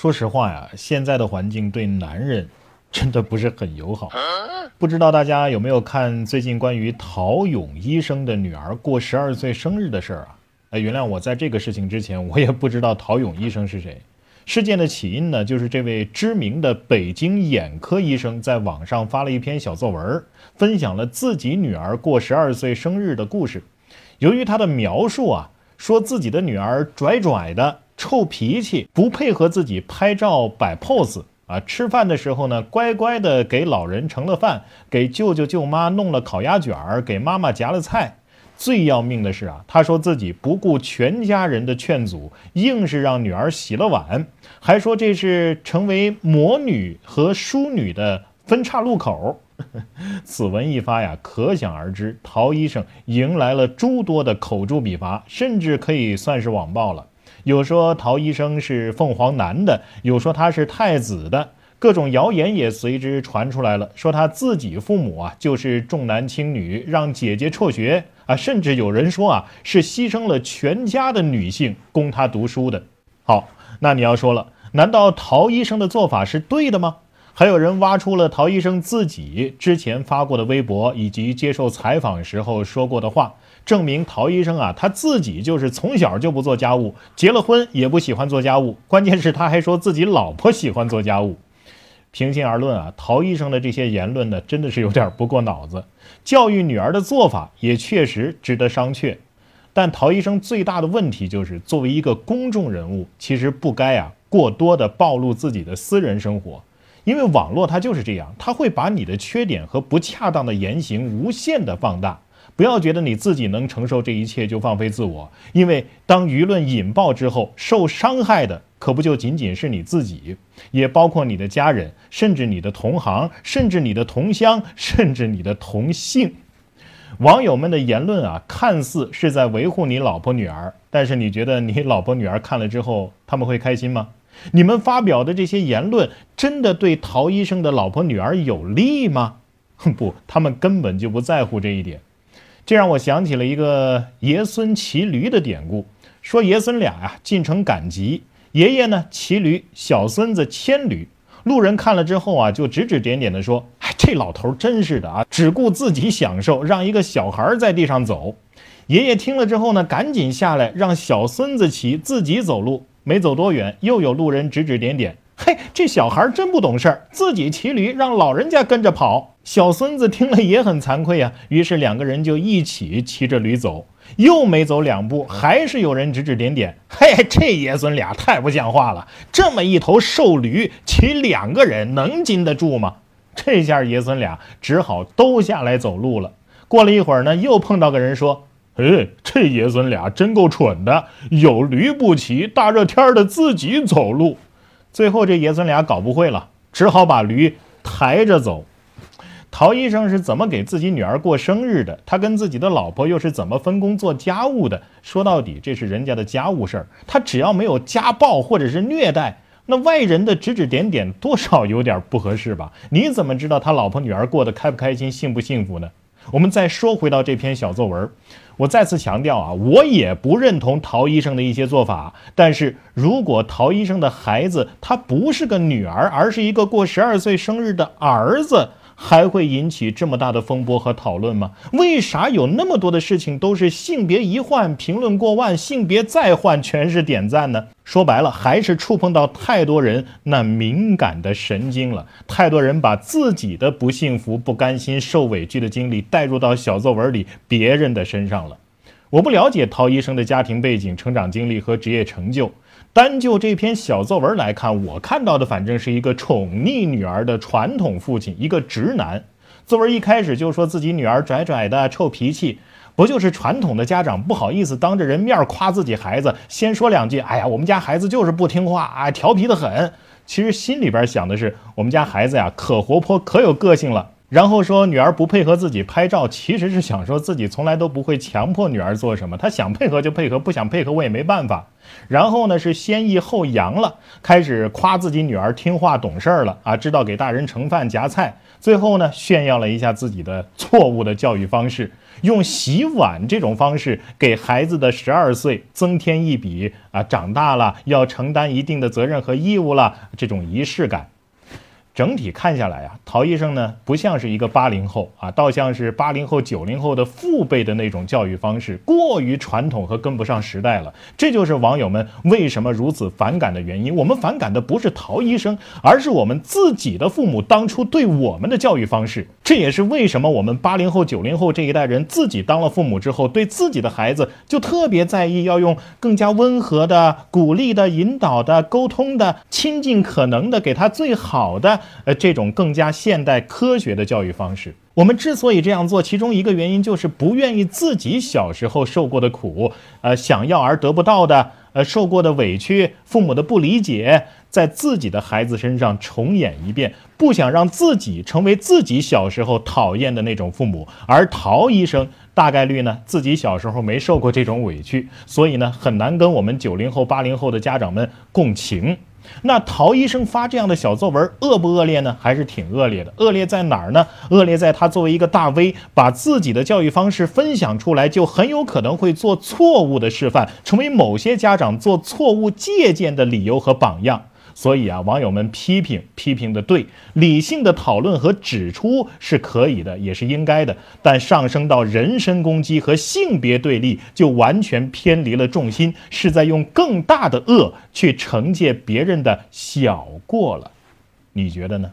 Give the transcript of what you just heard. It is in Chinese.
说实话呀，现在的环境对男人真的不是很友好。不知道大家有没有看最近关于陶勇医生的女儿过十二岁生日的事儿啊？哎，原谅我在这个事情之前，我也不知道陶勇医生是谁。事件的起因呢，就是这位知名的北京眼科医生在网上发了一篇小作文，分享了自己女儿过十二岁生日的故事。由于他的描述啊，说自己的女儿拽拽的。臭脾气，不配合自己拍照摆 pose 啊！吃饭的时候呢，乖乖的给老人盛了饭，给舅舅舅妈弄了烤鸭卷儿，给妈妈夹了菜。最要命的是啊，他说自己不顾全家人的劝阻，硬是让女儿洗了碗，还说这是成为魔女和淑女的分岔路口。此文一发呀，可想而知，陶医生迎来了诸多的口诛笔伐，甚至可以算是网暴了。有说陶医生是凤凰男的，有说他是太子的，各种谣言也随之传出来了。说他自己父母啊就是重男轻女，让姐姐辍学啊，甚至有人说啊是牺牲了全家的女性供他读书的。好，那你要说了，难道陶医生的做法是对的吗？还有人挖出了陶医生自己之前发过的微博，以及接受采访时候说过的话。证明陶医生啊，他自己就是从小就不做家务，结了婚也不喜欢做家务。关键是他还说自己老婆喜欢做家务。平心而论啊，陶医生的这些言论呢，真的是有点不过脑子。教育女儿的做法也确实值得商榷。但陶医生最大的问题就是，作为一个公众人物，其实不该啊过多的暴露自己的私人生活，因为网络它就是这样，它会把你的缺点和不恰当的言行无限的放大。不要觉得你自己能承受这一切就放飞自我，因为当舆论引爆之后，受伤害的可不就仅仅是你自己，也包括你的家人，甚至你的同行，甚至你的同乡，甚至你的同性。网友们的言论啊，看似是在维护你老婆女儿，但是你觉得你老婆女儿看了之后，他们会开心吗？你们发表的这些言论，真的对陶医生的老婆女儿有利吗？哼不，他们根本就不在乎这一点。这让我想起了一个爷孙骑驴的典故，说爷孙俩呀进城赶集，爷爷呢骑驴，小孙子牵驴。路人看了之后啊，就指指点点的说：“哎，这老头真是的啊，只顾自己享受，让一个小孩在地上走。”爷爷听了之后呢，赶紧下来让小孙子骑，自己走路。没走多远，又有路人指指点点。嘿，这小孩真不懂事儿，自己骑驴让老人家跟着跑。小孙子听了也很惭愧啊，于是两个人就一起骑着驴走。又没走两步，还是有人指指点点。嘿，这爷孙俩太不像话了，这么一头瘦驴骑两个人能经得住吗？这下爷孙俩只好都下来走路了。过了一会儿呢，又碰到个人说：“哎，这爷孙俩真够蠢的，有驴不骑，大热天的自己走路。”最后，这爷孙俩搞不会了，只好把驴抬着走。陶医生是怎么给自己女儿过生日的？他跟自己的老婆又是怎么分工做家务的？说到底，这是人家的家务事儿。他只要没有家暴或者是虐待，那外人的指指点点多少有点不合适吧？你怎么知道他老婆女儿过得开不开心、幸不幸福呢？我们再说回到这篇小作文，我再次强调啊，我也不认同陶医生的一些做法。但是如果陶医生的孩子他不是个女儿，而是一个过十二岁生日的儿子。还会引起这么大的风波和讨论吗？为啥有那么多的事情都是性别一换评论过万，性别再换全是点赞呢？说白了，还是触碰到太多人那敏感的神经了。太多人把自己的不幸福、不甘心、受委屈的经历带入到小作文里别人的身上了。我不了解陶医生的家庭背景、成长经历和职业成就。单就这篇小作文来看，我看到的反正是一个宠溺女儿的传统父亲，一个直男。作文一开始就说自己女儿拽拽的、臭脾气，不就是传统的家长不好意思当着人面夸自己孩子，先说两句：“哎呀，我们家孩子就是不听话啊，调皮的很。”其实心里边想的是，我们家孩子呀，可活泼、可有个性了。然后说女儿不配合自己拍照，其实是想说自己从来都不会强迫女儿做什么，她想配合就配合，不想配合我也没办法。然后呢是先抑后扬了，开始夸自己女儿听话懂事儿了啊，知道给大人盛饭夹菜。最后呢炫耀了一下自己的错误的教育方式，用洗碗这种方式给孩子的十二岁增添一笔啊，长大了要承担一定的责任和义务了这种仪式感。整体看下来啊，陶医生呢不像是一个八零后啊，倒像是八零后、九零后的父辈的那种教育方式，过于传统和跟不上时代了。这就是网友们为什么如此反感的原因。我们反感的不是陶医生，而是我们自己的父母当初对我们的教育方式。这也是为什么我们八零后、九零后这一代人自己当了父母之后，对自己的孩子就特别在意，要用更加温和的、鼓励的、引导的、沟通的、亲近可能的，给他最好的。呃，这种更加现代科学的教育方式，我们之所以这样做，其中一个原因就是不愿意自己小时候受过的苦，呃，想要而得不到的，呃，受过的委屈，父母的不理解，在自己的孩子身上重演一遍，不想让自己成为自己小时候讨厌的那种父母。而陶医生大概率呢，自己小时候没受过这种委屈，所以呢，很难跟我们九零后、八零后的家长们共情。那陶医生发这样的小作文恶不恶劣呢？还是挺恶劣的。恶劣在哪儿呢？恶劣在他作为一个大 V，把自己的教育方式分享出来，就很有可能会做错误的示范，成为某些家长做错误借鉴的理由和榜样。所以啊，网友们批评批评的对，理性的讨论和指出是可以的，也是应该的。但上升到人身攻击和性别对立，就完全偏离了重心，是在用更大的恶去惩戒别人的小过了。你觉得呢？